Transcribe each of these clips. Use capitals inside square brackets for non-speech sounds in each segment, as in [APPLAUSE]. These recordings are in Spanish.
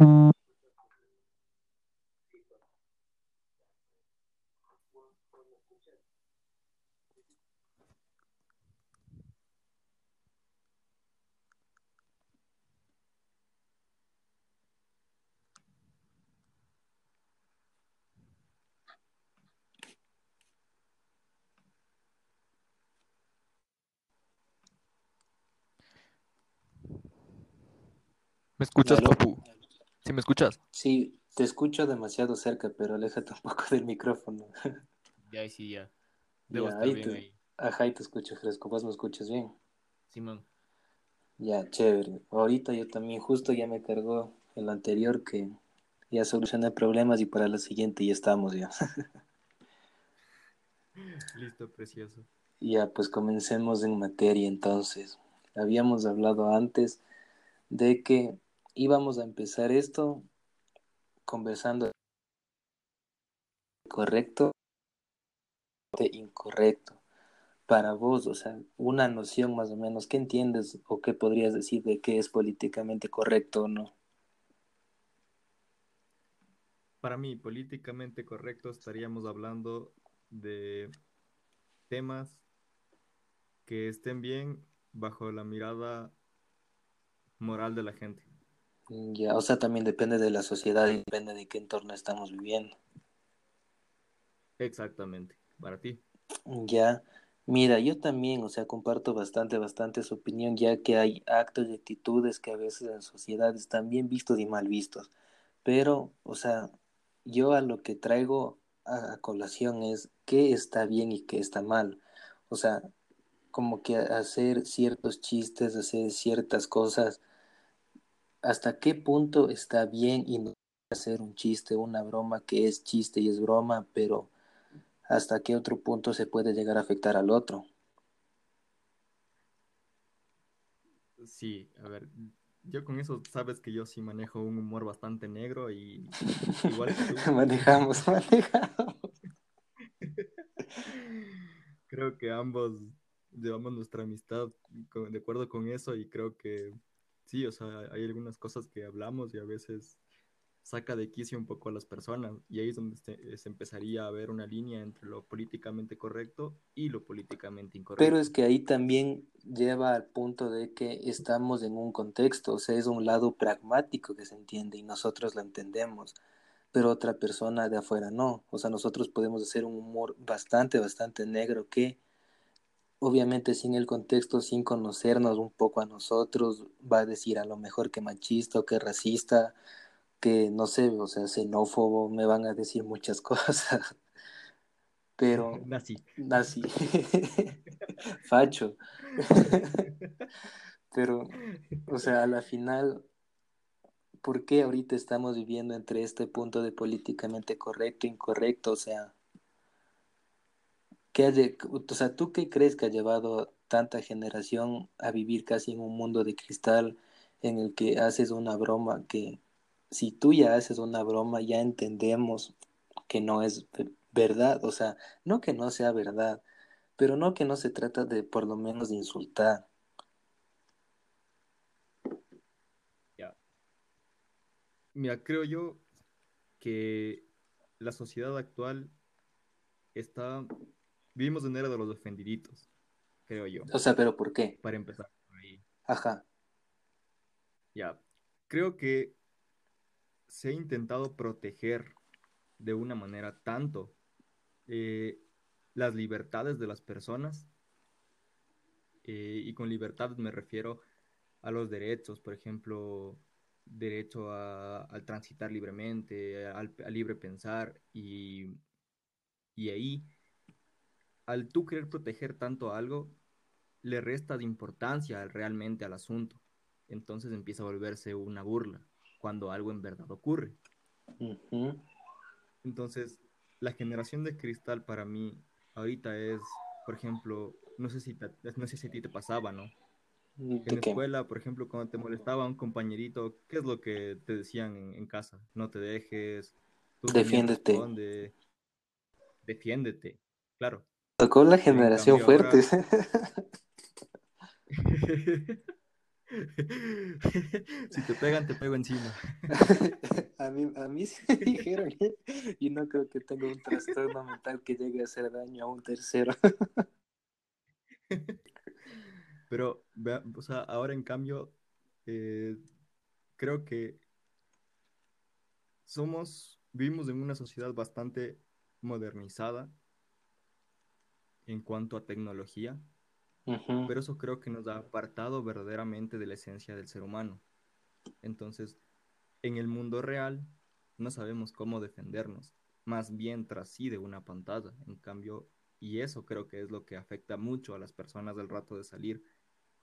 ¿Me escuchas, papu? ¿Sí me escuchas? Sí, te escucho demasiado cerca, pero aléjate un poco del micrófono. [LAUGHS] Ya, sí, ya. Debo Ya, estar ahí bien te- ahí. Ajá, y te escucho fresco. ¿Vos me escuchas bien? Simón. Ya, chévere. Ahorita yo también justo ya me cargó el anterior que ya solucioné problemas y para la siguiente ya estamos ya. [LAUGHS] Listo, precioso. Ya, pues comencemos en materia entonces. Habíamos hablado antes de que íbamos a empezar esto conversando correcto de incorrecto. Para vos, o sea, una noción más o menos, ¿qué entiendes o qué podrías decir de qué es políticamente correcto o no? Para mí, políticamente correcto, estaríamos hablando de temas que estén bien bajo la mirada moral de la gente. Ya, o sea, también depende de la sociedad y depende de qué entorno estamos viviendo. Exactamente. Para ti. Ya, mira, yo también, o sea, comparto bastante, bastante su opinión, ya que hay actos y actitudes que a veces en la sociedad están bien vistos y mal vistos. Pero, o sea, yo a lo que traigo a, a colación es qué está bien y qué está mal. O sea, como que hacer ciertos chistes, hacer ciertas cosas, hasta qué punto está bien y no hacer un chiste, una broma que es chiste y es broma, pero hasta qué otro punto se puede llegar a afectar al otro. Sí, a ver, yo con eso sabes que yo sí manejo un humor bastante negro y igual que tú. [LAUGHS] manejamos, [LAUGHS] manejamos. Creo que ambos llevamos nuestra amistad con- de acuerdo con eso y creo que sí, o sea, hay algunas cosas que hablamos y a veces saca de quicio un poco a las personas y ahí es donde se, se empezaría a ver una línea entre lo políticamente correcto y lo políticamente incorrecto. Pero es que ahí también lleva al punto de que estamos en un contexto, o sea, es un lado pragmático que se entiende y nosotros lo entendemos, pero otra persona de afuera no. O sea, nosotros podemos hacer un humor bastante, bastante negro que obviamente sin el contexto, sin conocernos un poco a nosotros, va a decir a lo mejor que machista o que racista, que no sé, o sea, xenófobo, me van a decir muchas [LAUGHS] cosas, pero [LAUGHS] Nazi. así, [LAUGHS] facho, pero, o sea, a la final, ¿por qué ahorita estamos viviendo entre este punto de políticamente correcto, incorrecto? O sea, ¿qué o sea, ¿tú qué crees que ha llevado tanta generación a vivir casi en un mundo de cristal en el que haces una broma que si tú ya haces una broma ya entendemos que no es ve- verdad, o sea, no que no sea verdad, pero no que no se trata de por lo menos de insultar. Ya. Mira, creo yo que la sociedad actual está, vivimos en era de los ofendiditos, creo yo, O sea, pero ¿por qué? para empezar por ahí. Ajá. Ya, creo que se ha intentado proteger de una manera tanto eh, las libertades de las personas, eh, y con libertades me refiero a los derechos, por ejemplo, derecho a, al transitar libremente, al, al libre pensar, y, y ahí, al tú querer proteger tanto algo, le resta de importancia realmente al asunto. Entonces empieza a volverse una burla cuando algo en verdad ocurre. Entonces, la generación de cristal para mí ahorita es, por ejemplo, no sé si, te- no sé si a ti te pasaba, ¿no? En ¿De la escuela, por ejemplo, cuando te molestaba un compañerito, ¿qué es lo que te decían en, en casa? No te dejes, tú Defiéndete. defiéndete, claro. Tocó la En generación cambio fuerte. [LAUGHS] Si te pegan, te pego encima. A mí, a mí sí me dijeron, ¿eh? y no creo que tenga un trastorno mental que llegue a hacer daño a un tercero. Pero, o sea, ahora en cambio, eh, creo que somos, vivimos en una sociedad bastante modernizada en cuanto a tecnología, pero eso creo que nos ha apartado verdaderamente de la esencia del ser humano. Entonces, en el mundo real no sabemos cómo defendernos, más bien tras sí de una pantalla. En cambio, y eso creo que es lo que afecta mucho a las personas del rato de salir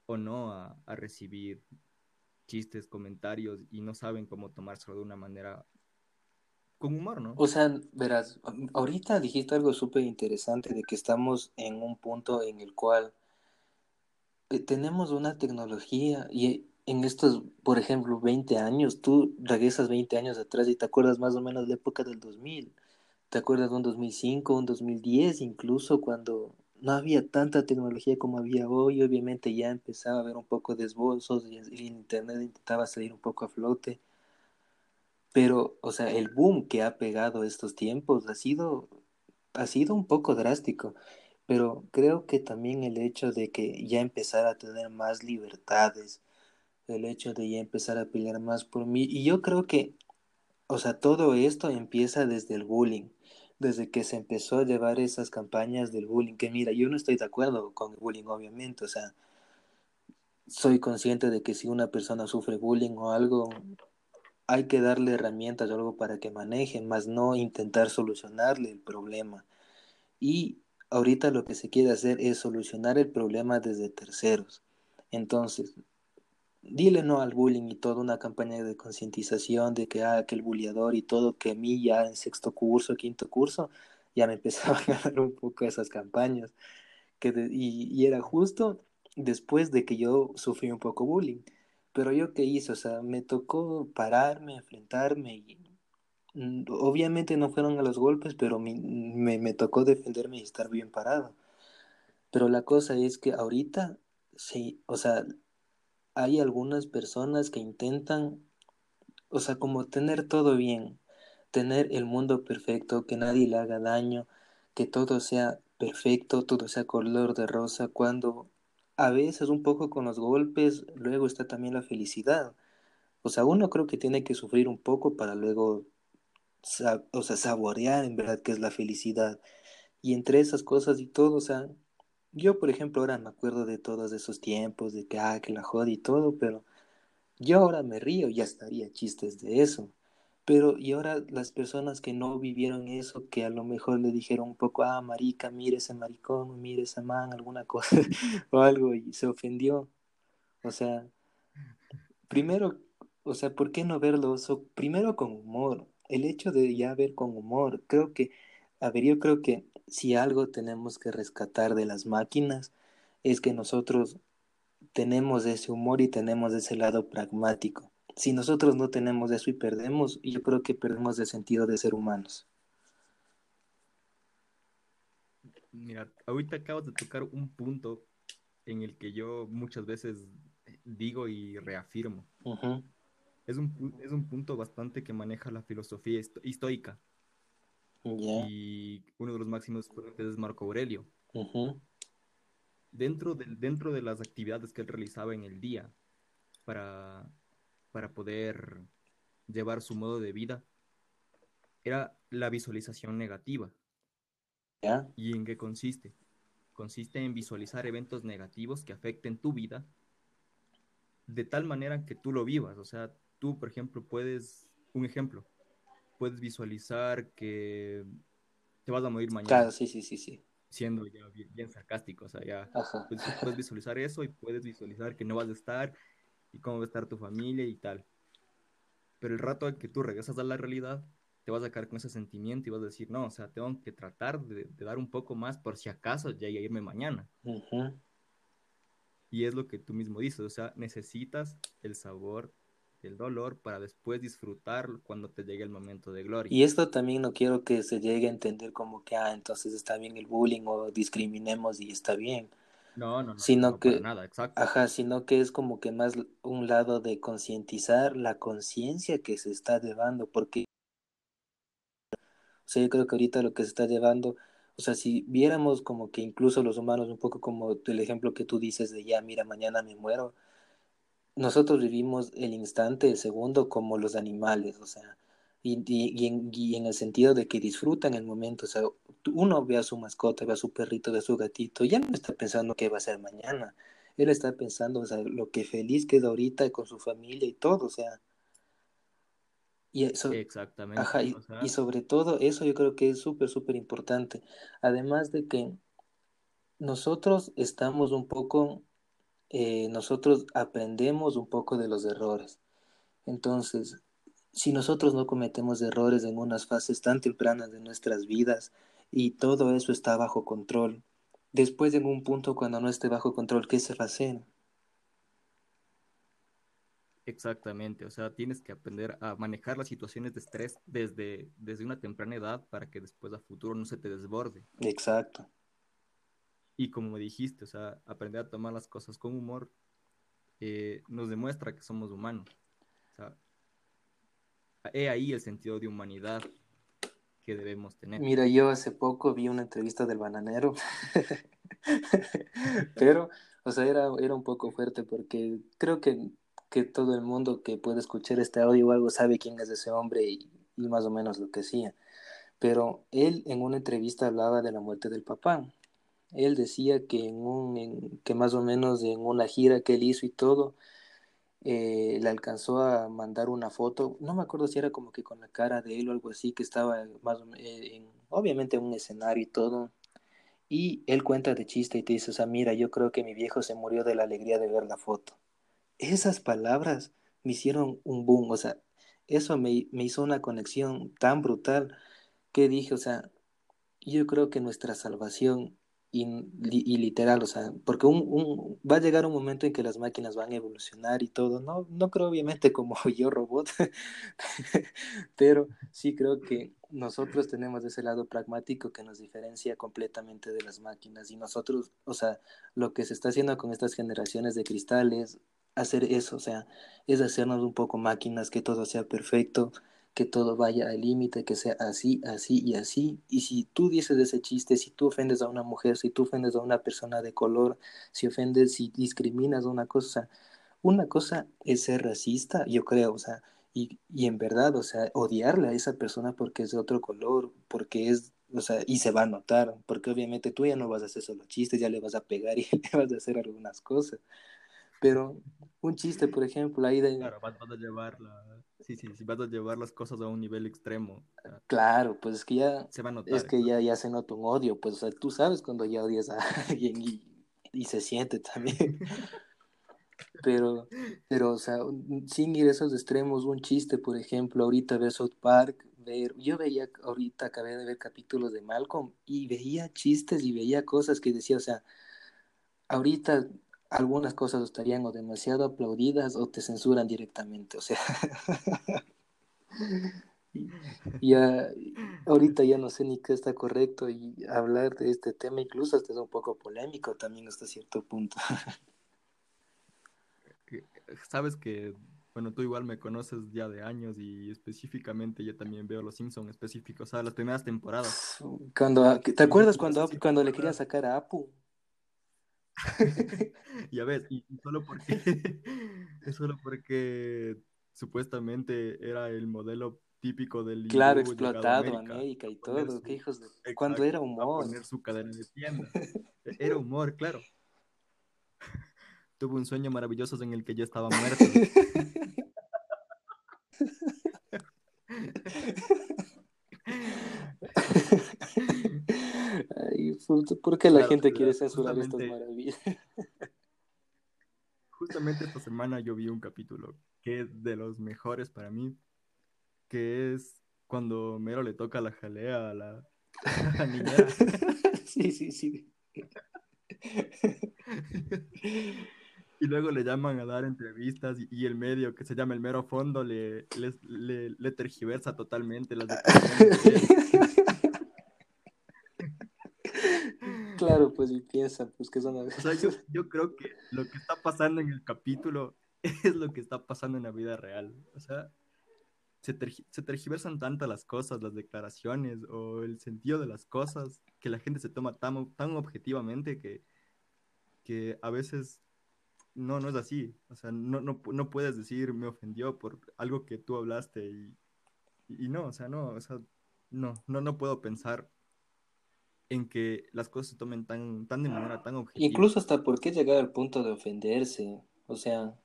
o no a, a recibir chistes, comentarios y no saben cómo tomárselo de una manera con humor, ¿no? O sea, verás, ahorita dijiste algo súper interesante de que estamos en un punto en el cual eh, tenemos una tecnología y en estos, por ejemplo, 20 años, tú regresas 20 años atrás y te acuerdas más o menos de la época del 2000. ¿Te acuerdas de un 2005, un 2010, incluso cuando no había tanta tecnología como había hoy? Obviamente ya empezaba a haber un poco de esbozos y el internet intentaba salir un poco a flote. Pero, o sea, el boom que ha pegado estos tiempos ha sido, ha sido un poco drástico. Pero creo que también el hecho de que ya empezar a tener más libertades, el hecho de ya empezar a pelear más por mí, y yo creo que o sea, todo esto empieza desde el bullying, desde que se empezó a llevar esas campañas del bullying, que mira, yo no estoy de acuerdo con el bullying, obviamente, o sea, soy consciente de que si una persona sufre bullying o algo, hay que darle herramientas o algo para que maneje, más no intentar solucionarle el problema. Y ahorita lo que se quiere hacer es solucionar el problema desde terceros. Entonces, dile no al bullying y toda una campaña de concientización de que, ah, que el bulleador y todo, que a mí ya en sexto curso, quinto curso, ya me [LAUGHS] empezaban a dar un poco esas campañas. Que y era justo después de que yo sufrí un poco bullying. Pero yo qué hice, o sea, me tocó pararme, enfrentarme y mm, obviamente no fueron a los golpes, pero mi- me, me tocó defenderme y estar bien parado. Pero la cosa es que ahorita, sí, o sea, hay algunas personas que intentan, o sea, como tener todo bien, tener el mundo perfecto, que nadie le haga daño, que todo sea perfecto, todo sea color de rosa, cuando a veces un poco con los golpes, luego está también la felicidad. O sea, uno creo que tiene que sufrir un poco para luego, o sea, saborear en verdad qué es la felicidad. Y entre esas cosas y todo, o sea, yo por ejemplo ahora me acuerdo de todos esos tiempos, de que, ah, que la joda y todo, pero... Yo ahora me río, ya estaría chistes de eso. Pero, y ahora las personas que no vivieron eso, que a lo mejor le dijeron un poco, ah, marica, mire ese maricón, mire ese man, alguna cosa [LAUGHS] o algo, y se ofendió. O sea, primero, o sea, ¿por qué no verlo? Primero con humor. El hecho de ya ver con humor, creo que, a ver, yo creo que si algo tenemos que rescatar de las máquinas, es que nosotros tenemos ese humor y tenemos ese lado pragmático. Si nosotros no tenemos eso y perdemos, yo creo que perdemos el sentido de ser humanos. Mira, ahorita acabas de tocar un punto en el que yo muchas veces digo y reafirmo. Es un, es un punto bastante que maneja la filosofía esto- estoica y uno de los máximos es Marco Aurelio. Dentro del, dentro de las actividades que él realizaba en el día para, para poder llevar su modo de vida, era la visualización negativa. ya, ¿Y en qué consiste? Consiste en visualizar eventos negativos que afecten tu vida de tal manera que tú lo vivas. O sea, tú, por ejemplo, puedes, un ejemplo, puedes visualizar que te vas a morir claro, mañana, sí, sí, sí, sí. siendo ya bien, bien sarcástico. O sea, ya puedes visualizar eso y puedes visualizar que no vas a estar y cómo va a estar tu familia y tal. Pero el rato que tú regresas a la realidad, te vas a quedar con ese sentimiento y vas a decir, no, o sea, tengo que tratar de, de dar un poco más por si acaso llegue a irme mañana. Y es lo que tú mismo dices, o sea, necesitas el sabor del dolor para después disfrutarlo cuando te llegue el momento de gloria. Y esto también no quiero que se llegue a entender como que, ah, entonces está bien el bullying o discriminemos y está bien. No, no, no, sino no, que, nada, exacto. ajá, sino que es como que más un lado de concientizar la conciencia que se está llevando, porque, o sea, yo creo que ahorita lo que se está llevando, o sea, si viéramos como que incluso los humanos, un poco como el ejemplo que tú dices de ya, mira, mañana me muero, nosotros vivimos el instante, el segundo, como los animales, o sea, y, y, y en, y en el sentido de que disfrutan el momento, o sea, uno ve a su mascota, ve a su perrito, ve a su gatito, ya no está pensando qué va a ser mañana, él está pensando, o sea, lo que feliz queda ahorita con su familia y todo, o sea, y eso, Exactamente. ajá, y, sobre todo eso yo creo que es súper, súper importante, además de que nosotros estamos un poco, eh, nosotros aprendemos un poco de los errores. Entonces, si nosotros no cometemos errores en unas fases tan tempranas de nuestras vidas y todo eso está bajo control, después en un punto cuando no esté bajo control, ¿qué se va a hacer? exactamente. O sea, tienes que aprender a manejar las situaciones de estrés desde, desde una temprana edad para que después a futuro no se te desborde. Exacto. Y como me dijiste, o sea, aprender a tomar las cosas con humor eh, nos demuestra que somos humanos. O sea, he ahí el sentido de humanidad que debemos tener. Mira, yo hace poco vi una entrevista del bananero, [LAUGHS] pero, o sea, era, era un poco fuerte porque creo que, que todo el mundo que puede escuchar este audio o algo sabe quién es ese hombre y, y más o menos lo que hacía. Pero él en una entrevista hablaba de la muerte del papá. Él decía que, en un, en, que más o menos en una gira que él hizo y todo, eh, le alcanzó a mandar una foto, no me acuerdo si era como que con la cara de él o algo así, que estaba más eh, en, obviamente en un escenario y todo, y él cuenta de chiste y te dice, o sea, mira, yo creo que mi viejo se murió de la alegría de ver la foto. Esas palabras me hicieron un boom, o sea, eso me, me hizo una conexión tan brutal que dije, o sea, yo creo que nuestra salvación y, literal, o sea, porque un, un, va a llegar un momento en que las máquinas van a evolucionar y todo, no, no creo obviamente como [LAUGHS] yo robot, pero sí creo que nosotros tenemos ese lado pragmático que nos diferencia completamente de las máquinas y nosotros, o sea, lo que se está haciendo con estas generaciones de cristales, hacer eso, o sea, es hacernos un poco máquinas, que todo sea perfecto, que todo vaya al límite, que sea así, así y así. Y si tú dices ese chiste, si tú ofendes a una mujer, si tú ofendes a una persona de color, si ofendes, si discriminas a una cosa, una cosa es ser racista, yo creo, o sea, y, y en verdad, o sea, odiarle a esa persona porque es de otro color, porque es, o sea, y se va a notar, porque obviamente tú ya no vas a hacer solo chistes, ya le vas a pegar y [LAUGHS] le vas a hacer algunas cosas. Pero un chiste, por ejemplo, ahí de... Claro, vas, vas a llevar la... Sí, sí, sí, vas a llevar las cosas a un nivel extremo. Claro, pues es que ya, se va a es notar, que ya, ya se nota un odio, pues, o sea, tú sabes cuando ya odias a [LAUGHS] alguien y, y se siente también, [LAUGHS] pero, pero, o sea, sin ir a esos extremos, un chiste, por ejemplo, ahorita ver South Park, ver, yo veía, ahorita acabé de ver capítulos de Malcolm y veía chistes y veía cosas que decía, o sea, ahorita algunas cosas estarían o demasiado aplaudidas o te censuran directamente, o sea, [LAUGHS] ya ahorita ya no sé ni qué está correcto y hablar de este tema incluso hasta es un poco polémico también hasta cierto punto. Sabes que, bueno, tú igual me conoces ya de años y específicamente yo también veo Los Simpson específicos, o sea, las primeras temporadas. Cuando, ¿te acuerdas cuando, cuando le recuerdas, sacar a Apu? [LAUGHS] ya ves, y, solo porque, [LAUGHS] es solo porque supuestamente era el modelo típico del Claro, explotado, América, América y todo, qué su, hijos de... Cuando era humor. poner su cadena de tienda. E- Era humor, claro. [LAUGHS] Tuve un sueño maravilloso en el que yo estaba muerto. ¿Por qué la Claro, gente quiere censurar estas justamente, maravillas? [LAUGHS] justamente esta semana yo vi un capítulo que es de los mejores para mí, que es cuando Mero le toca la jalea a la, [LAUGHS] a la niñera. [LAUGHS] Sí, sí, sí. Y luego le llaman a dar entrevistas y, y el medio, que se llama el mero fondo, le, les- le, le tergiversa totalmente las declaraciones. Claro, pues y piensa, pues que son... O sea, yo, yo creo que lo que está pasando en el capítulo [LAUGHS] es lo que está pasando en la vida real. O sea, se, tergiversan tantas las cosas, las declaraciones o el sentido de las cosas, que la gente se toma tan, tan objetivamente que, que a veces no, no es así. O sea, no, no, no puedes decir me ofendió por algo que tú hablaste y, y no, o sea, no, o sea, no, no, no puedo pensar en que las cosas se tomen tan, tan de manera tan objetiva. Incluso hasta por qué llegar al punto de ofenderse. O sea,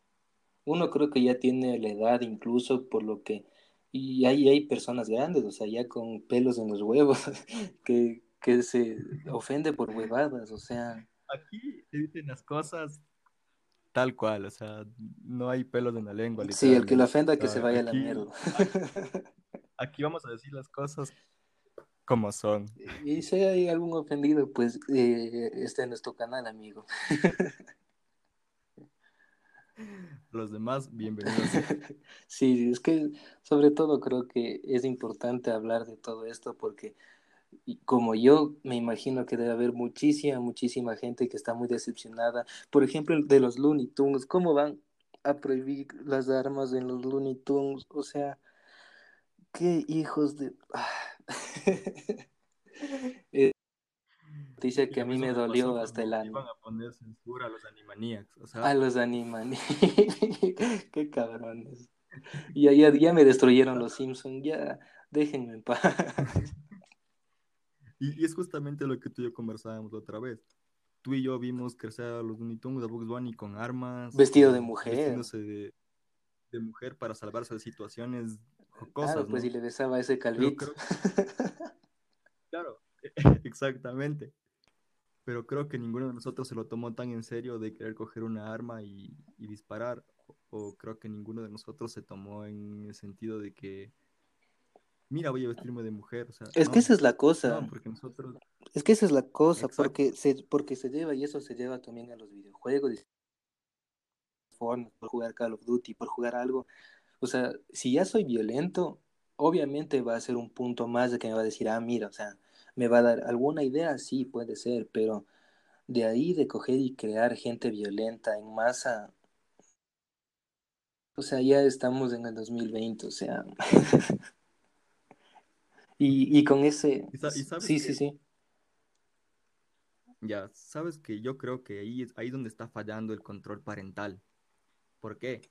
uno creo que ya tiene la edad incluso por lo que... Y hay, hay personas grandes, o sea, ya con pelos en los huevos, [LAUGHS] que, que se ofende por huevadas, o sea... Aquí se dicen las cosas tal cual, o sea, no hay pelos en la lengua. Sí, el que lo ofenda que se vaya a la mierda. [LAUGHS] Aquí, vamos a decir las cosas como son. Y si hay algún ofendido, pues eh, está en nuestro canal, amigo. [LAUGHS] Los demás, bienvenidos. [LAUGHS] Sí, es que sobre todo creo que es importante hablar de todo esto porque como yo me imagino que debe haber muchísima, muchísima gente que está muy decepcionada. Por ejemplo, de los Looney Tunes, ¿cómo van a prohibir las armas en los Looney Tunes? O sea, qué hijos de... eh, Dice [LAUGHS] que a mí me dolió hasta el año. A poner censura a los Animaniacs. O sea... A los Animaniacs. [LAUGHS] Qué cabrones. Ya, ya, ya me destruyeron los Simpsons. Ya, déjenme en paz. [LAUGHS] Y, es justamente lo que tú y yo conversábamos otra vez. Tú y yo vimos crecer a los Looney Tunes, a Bugs Bunny con armas. Vestido de mujer. Vestiéndose de, de mujer para salvarse de situaciones Claro, pues si le besaba ese calvito. [LAUGHS] Claro, [LAUGHS] exactamente pero creo que ninguno de nosotros se lo tomó tan en serio de querer coger una arma y, disparar, o, creo que ninguno de nosotros se tomó en el sentido de que, mira, voy a vestirme de mujer. es que esa es la cosa. porque nosotros... Es que esa es la cosa, porque se, porque se lleva, y eso se lleva también a los videojuegos, por jugar Call of Duty, por jugar algo. O sea, si ya soy violento, obviamente va a ser un punto más de que me va a decir, ah, mira, o sea, me va a dar alguna idea, sí, puede ser, pero de ahí de coger y crear gente violenta en masa, o sea, ya estamos en el 2020, o sea. [LAUGHS] y, y, con ese... sí, sí, sí. Ya, sabes que yo creo que ahí es ahí donde está fallando el control parental. ¿Por qué?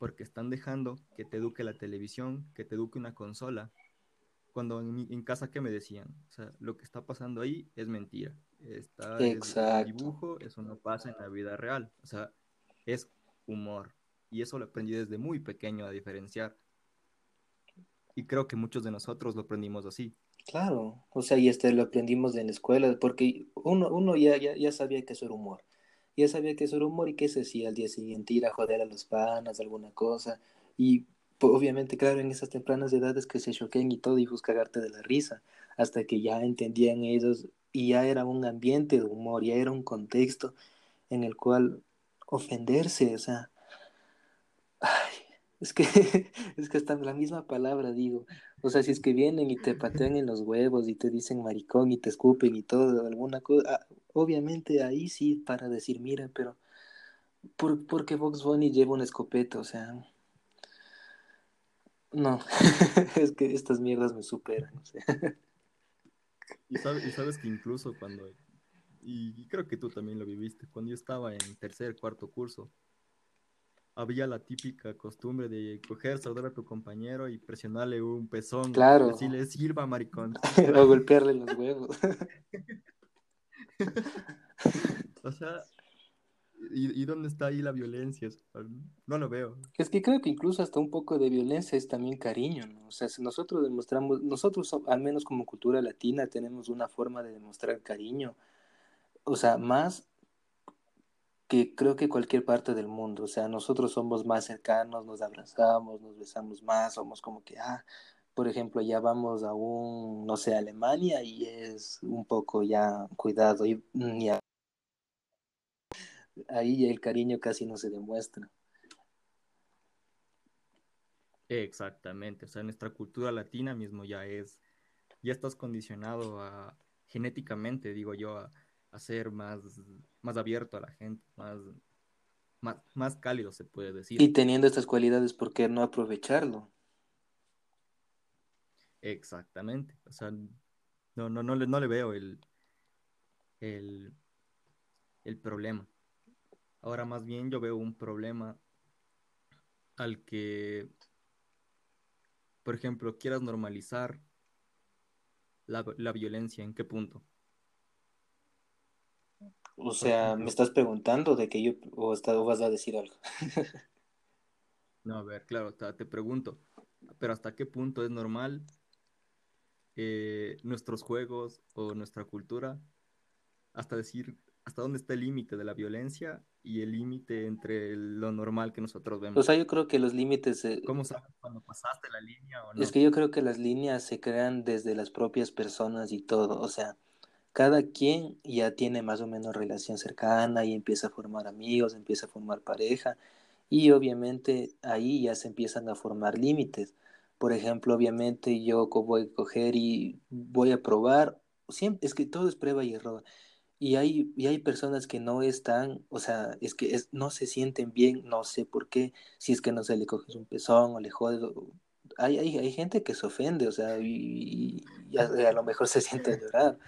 Porque están dejando que te eduque la televisión, que te eduque una consola, cuando en, casa, ¿qué me decían? O sea, lo que está pasando ahí es mentira. Está el dibujo, eso no pasa en la vida real. O sea, es humor. Y eso lo aprendí desde muy pequeño a diferenciar. Y creo que muchos de nosotros lo aprendimos así. Claro, o sea, y este lo aprendimos en la escuela, porque uno, uno ya, ya, ya sabía que eso era humor. Ya sabía que eso era humor y que se hacía al día siguiente, ir a joder a los panas, alguna cosa. Y obviamente, claro, en esas tempranas edades que se choquen y todo, y cagarte de la risa, hasta que ya entendían ellos y ya era un ambiente de humor, ya era un contexto en el cual ofenderse, o sea, ay, es que, [LAUGHS] es que hasta la misma palabra digo, o sea, si es que vienen y te patean en los huevos y te dicen maricón y te escupen y todo, alguna cosa, ah, obviamente ahí sí para decir, mira, pero, ¿por, porque Vox Bunny lleva una escopeta? O sea, no, [LAUGHS] es que estas mierdas me superan. y, sabes, que incluso cuando, y, creo que tú también lo viviste, cuando yo estaba en tercer, cuarto curso, había la típica costumbre de coger, saludar a tu compañero y presionarle un pezón. Claro. Y decirle, sirva, maricón. [LAUGHS] o golpearle los huevos. [LAUGHS] o sea, ¿Y, dónde está ahí la violencia? No lo veo. Es que creo que incluso hasta un poco de violencia es también cariño, ¿no? O sea, si nosotros demostramos, nosotros al menos como cultura latina tenemos una forma de demostrar cariño, o sea, más que creo que cualquier parte del mundo, o sea, nosotros somos más cercanos, nos abrazamos, nos besamos más, somos como que, ah, por ejemplo, ya vamos a un, no sé, Alemania y es un poco ya cuidado y, y ahí el cariño casi no se demuestra. Exactamente, o sea, nuestra cultura latina mismo ya es, ya estás condicionado a, genéticamente, digo yo, a a ser más, más abierto a la gente, más, más, más cálido se puede decir. Y teniendo estas cualidades, ¿por qué no aprovecharlo? Exactamente. O sea, no, no, no, le, no le veo el, el, el problema. Ahora más bien yo veo un problema al que, por ejemplo, quieras normalizar la, la violencia, ¿en qué punto? O sea, me estás preguntando de que yo, o, vas a decir algo. [LAUGHS] no, a ver, claro, te, pregunto, pero ¿hasta qué punto es normal eh, nuestros juegos o nuestra cultura? Hasta decir, ¿hasta dónde está el límite de la violencia y el límite entre lo normal que nosotros vemos? O sea, yo creo que los límites... ¿Cómo sabes cuando pasaste la línea o no? Es que yo creo que las líneas se crean desde las propias personas y todo, o sea cada quien ya tiene más o menos relación cercana y empieza a formar amigos, empieza a formar pareja y obviamente ahí ya se empiezan a formar límites. Por ejemplo, obviamente yo voy a coger y voy a probar, siempre, es que todo es prueba y error. Y hay, y hay personas que no están, o sea, es que no se sienten bien, no sé por qué, si es que no se le coges un pezón o le jodes. Hay, hay, hay gente que se ofende, o sea, y, a, lo mejor se siente llorar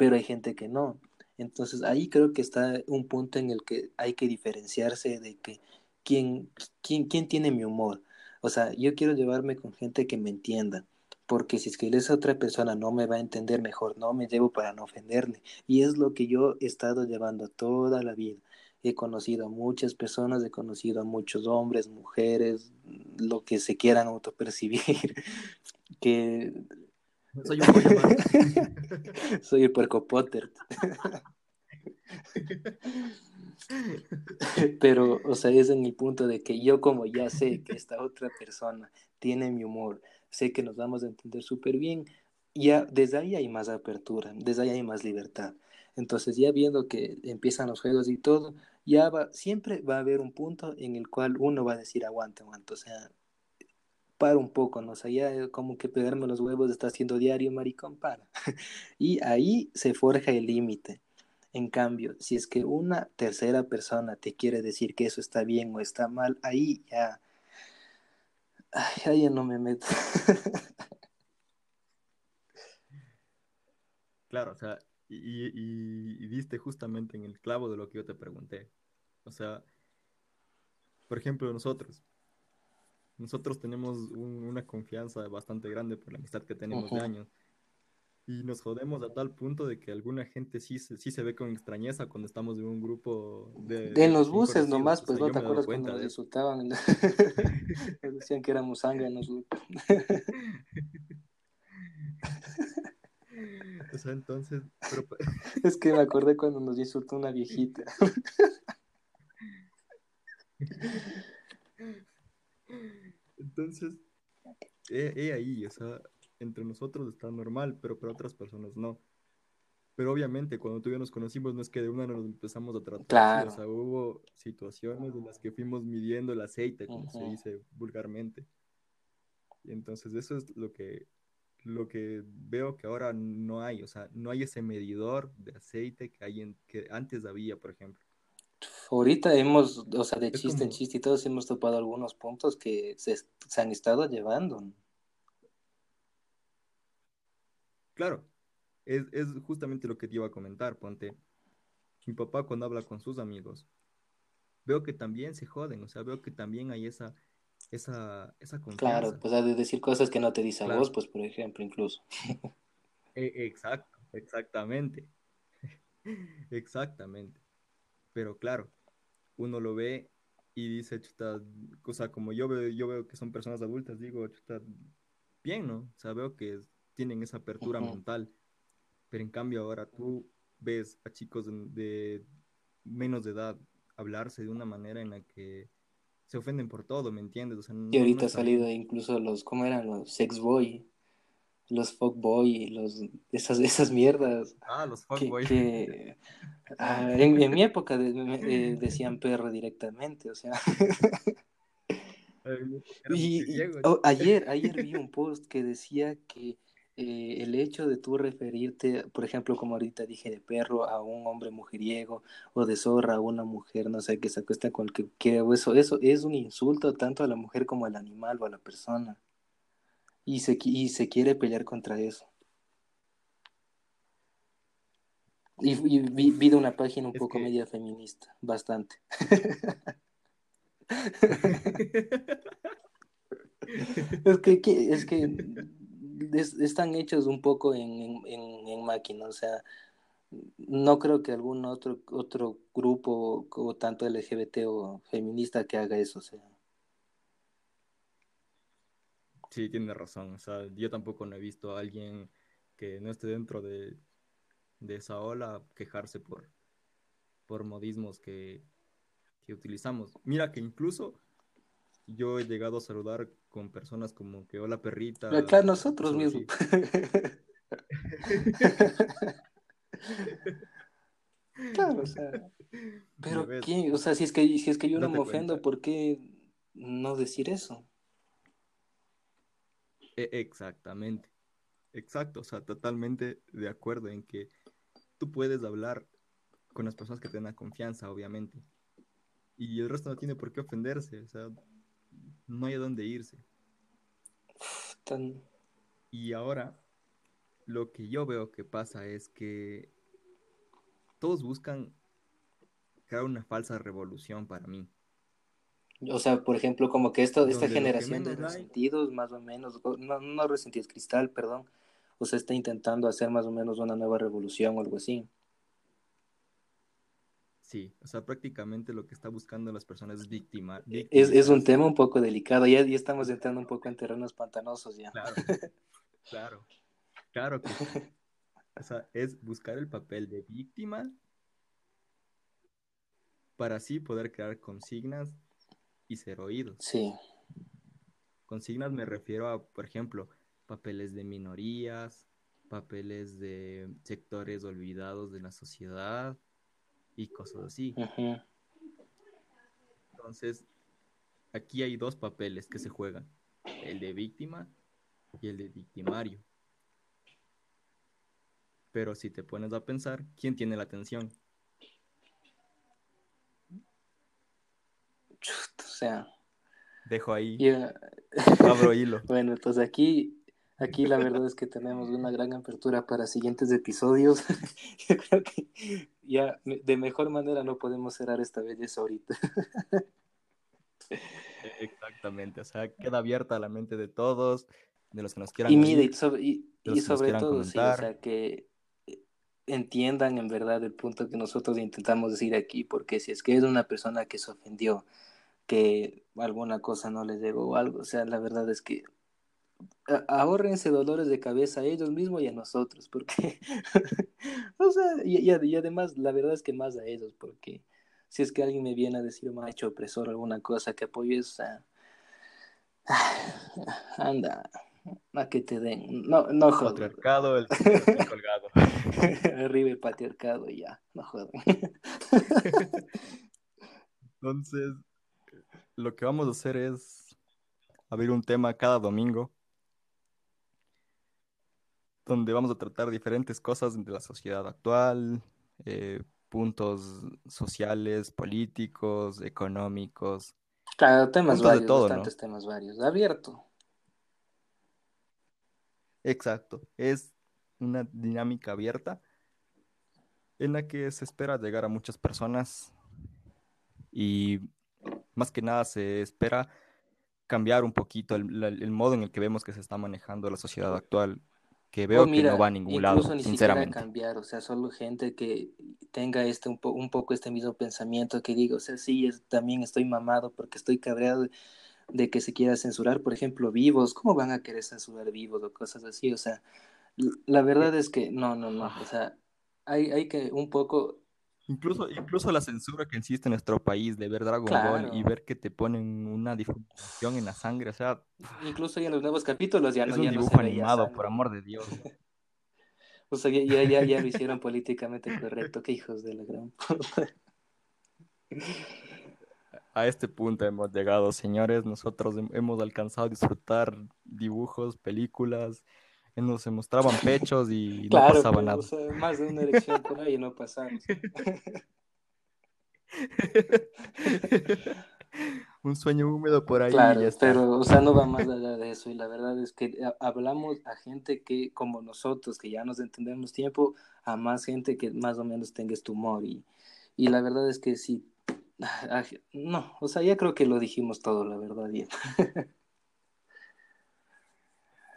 pero hay gente que no. Entonces ahí creo que está un punto en el que hay que diferenciarse de que quién, quién, quién tiene mi humor. O sea, yo quiero llevarme con gente que me entienda, porque si es que esa otra persona no me va a entender mejor, no me llevo para no ofenderle. Y es lo que yo he estado llevando toda la vida. He conocido a muchas personas, he conocido a muchos hombres, mujeres, lo que se quieran autopercibir, [LAUGHS] que soy un pollo [LAUGHS] Soy el puerco Potter. [LAUGHS] Pero, o sea, es en el punto de que yo como ya sé que esta otra persona tiene mi humor, sé que nos vamos a entender súper bien, ya desde ahí hay más apertura, desde ahí hay más libertad. Entonces, ya viendo que empiezan los juegos y todo, ya va, siempre va a haber un punto en el cual uno va a decir aguante, aguante, o sea, un poco, ¿no? O sea, ya como que pegarme los huevos está haciendo diario, maricón, para. [LAUGHS] y ahí se forja el límite. En cambio, si es que una tercera persona te quiere decir que eso está bien o está mal, ahí ya, ahí ya no me meto. claro, o sea, y, y, diste justamente en el clavo de lo que yo te pregunté. O sea, por ejemplo, nosotros, nosotros tenemos una confianza bastante grande por la amistad que tenemos de años. Y nos jodemos a tal punto de que alguna gente sí, sí se ve con extrañeza cuando estamos en un grupo de... De los buses nomás, pues no te acuerdas cuando nos insultaban. [LAUGHS] Decían que éramos sangre los [LAUGHS] o sea, entonces... [LAUGHS] es que me acordé cuando nos insultó una viejita. Entonces, he, ahí, o sea, entre nosotros está normal, pero para otras personas no. Pero obviamente, cuando tú y yo nos conocimos, no es que de una nos empezamos a tratar. Claro. O sea, hubo situaciones en las que fuimos midiendo el aceite, como se dice vulgarmente. Y entonces, eso es lo que, lo que veo que ahora no hay. O sea, no hay ese medidor de aceite que, hay en, que antes había, por ejemplo. Ahorita hemos, o sea, de chiste en chiste y todos hemos topado algunos puntos que se, han estado llevando. Claro, es, justamente lo que te iba a comentar, ponte. Mi papá cuando habla con sus amigos, veo que también se joden, o sea, veo que también hay esa, esa, esa confianza. Claro, pues de decir cosas que no te dice a vos, pues por ejemplo, incluso. [LAUGHS] E, exacto, exactamente. [LAUGHS] exactamente. Pero claro, uno lo ve y dice, chuta, o sea, como yo veo, yo veo que son personas adultas, digo, chuta, bien, ¿no? O sea, veo que tienen esa apertura mental. Pero en cambio ahora tú ves a chicos de, menos de edad hablarse de una manera en la que se ofenden por todo, ¿me entiendes? O sea, y ahorita ha salido incluso los, ¿cómo eran? Los sex boy, los fuckboy, los, esas, esas mierdas. Ah, los fuckboy. Que, Ah, en, mi época eh, decían perro directamente, o sea. [LAUGHS] y, oh, ayer, ayer vi un post que decía que eh, el hecho de tú referirte, por ejemplo, como ahorita dije, de perro a un hombre mujeriego o de zorra a una mujer, no sé, que se acuesta con el que quiere, eso, eso es un insulto tanto a la mujer como al animal o a la persona. Y se, y se quiere pelear contra eso. Y, vi, de una página un poco media feminista, bastante. [LAUGHS] [LAUGHS] es que, es que están hechos un poco en, en, máquina, o sea, no creo que algún otro, otro grupo o tanto LGBT o feminista que haga eso, o sea. Sí, tiene razón, o sea, yo tampoco no he visto a alguien que no esté dentro de, de esa ola quejarse por, por modismos que, que utilizamos. Mira que incluso yo he llegado a saludar con personas como que hola perrita. Acá nosotros mismos. claro, o sea. [LAUGHS] Pero quién, o sea, si es que si es que yo no me ofendo, ¿por qué no decir eso? E, exactamente. Exacto, o sea, totalmente de acuerdo en que tú puedes hablar con las personas que te dan confianza, obviamente. Y el resto no tiene por qué ofenderse, o sea, no hay a dónde irse. Y ahora, lo que yo veo que pasa es que todos buscan crear una falsa revolución para mí. O sea, por ejemplo, como que esto, esta generación de resentidos, más o menos, no, no resentidos, cristal, perdón, o sea, está intentando hacer más o menos una nueva revolución o algo así. Sí, o sea, prácticamente lo que está buscando las personas es víctima. Es, un tema un poco delicado, ya, ya estamos entrando un poco en terrenos pantanosos ya. Claro, [LAUGHS] claro, claro que O sea, es buscar el papel de víctima para así poder crear consignas y ser oídos. Sí. Consignas me refiero a, por ejemplo, papeles de minorías, papeles de sectores olvidados de la sociedad, y cosas así. Entonces, aquí hay dos papeles que se juegan, el de víctima y el de victimario. Pero si te pones a pensar, ¿quién tiene la atención? O sea. Dejo ahí. Abro hilo. [LAUGHS] bueno, entonces aquí Aquí la verdad es que tenemos una gran apertura para siguientes episodios. [LAUGHS] Yo creo que ya de mejor manera no podemos cerrar esta belleza ahorita. Exactamente, o sea, queda abierta la mente de todos, de los que nos quieran. Y mire, y sobre, todo, sí, o sea, que entiendan en verdad el punto que nosotros intentamos decir aquí, porque si es que es una persona que se ofendió, que alguna cosa no les llegó o algo, o sea, la verdad es que ahorrense dolores de cabeza a ellos mismos y a nosotros, porque, [LAUGHS] o sea, y, además la verdad es que más a ellos, porque si es que alguien me viene a decir macho opresor alguna cosa que apoye, o sea, [SIGHS] anda, a que te den, no, no jodan. Patriarcado, el [LAUGHS] colgado. [LAUGHS] Arriba el patriarcado, ya, no jodan. Entonces, lo que vamos a hacer es abrir un tema cada domingo donde vamos a tratar diferentes cosas de la sociedad actual, eh, puntos sociales, políticos, económicos. Claro, temas varios, bastantes temas varios, abierto. Exacto, es una dinámica abierta en la que se espera llegar a muchas personas y más que nada se espera cambiar un poquito el, el modo en el que vemos que se está manejando la sociedad actual que veo que no va a ningún lado, ni sinceramente. cambiar, o sea, solo gente que tenga este un, un poco este mismo pensamiento que digo, o sea, sí, es, también estoy mamado porque estoy cabreado de, que se quiera censurar, por ejemplo, vivos, ¿cómo van a querer censurar vivos o cosas así? O sea, la verdad es que no, no, no, o sea, hay, hay que un poco Incluso, incluso la censura que existe en nuestro país de ver Dragon Ball y ver que te ponen una difusión en la sangre, o sea... Incluso ya en los nuevos capítulos ya es no Es un dibujo animado, por amor de Dios. [LAUGHS] o sea, ya, ya, ya, lo [LAUGHS] hicieron políticamente correcto, qué hijos de la gran... [LAUGHS] a este punto hemos llegado, señores. Nosotros hemos alcanzado a disfrutar dibujos, películas, en donde se mostraban pechos y no Claro, pasaba pues, nada. o sea, más de una erección por ahí no pasamos. [LAUGHS] Un sueño húmedo por ahí y Claro, ya está. pero, o sea, no va más allá de eso. Y la verdad es que ha- hablamos a gente que, como nosotros, que ya nos entendemos tiempo, a más gente que más o menos tenga este humor. Y, y la verdad es que sí. [SIGHS] No, o sea, ya creo que lo dijimos todo, la verdad, bien. [LAUGHS]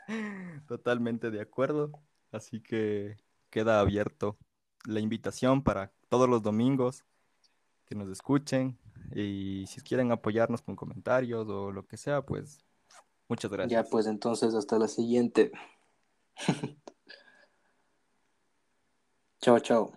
[LAUGHS] Totalmente de acuerdo. Así que queda abierto la invitación para todos los domingos que nos escuchen. Y si quieren apoyarnos con comentarios o lo que sea, pues muchas Ya, gracias. pues entonces, hasta la siguiente. [LAUGHS] Chao, chao.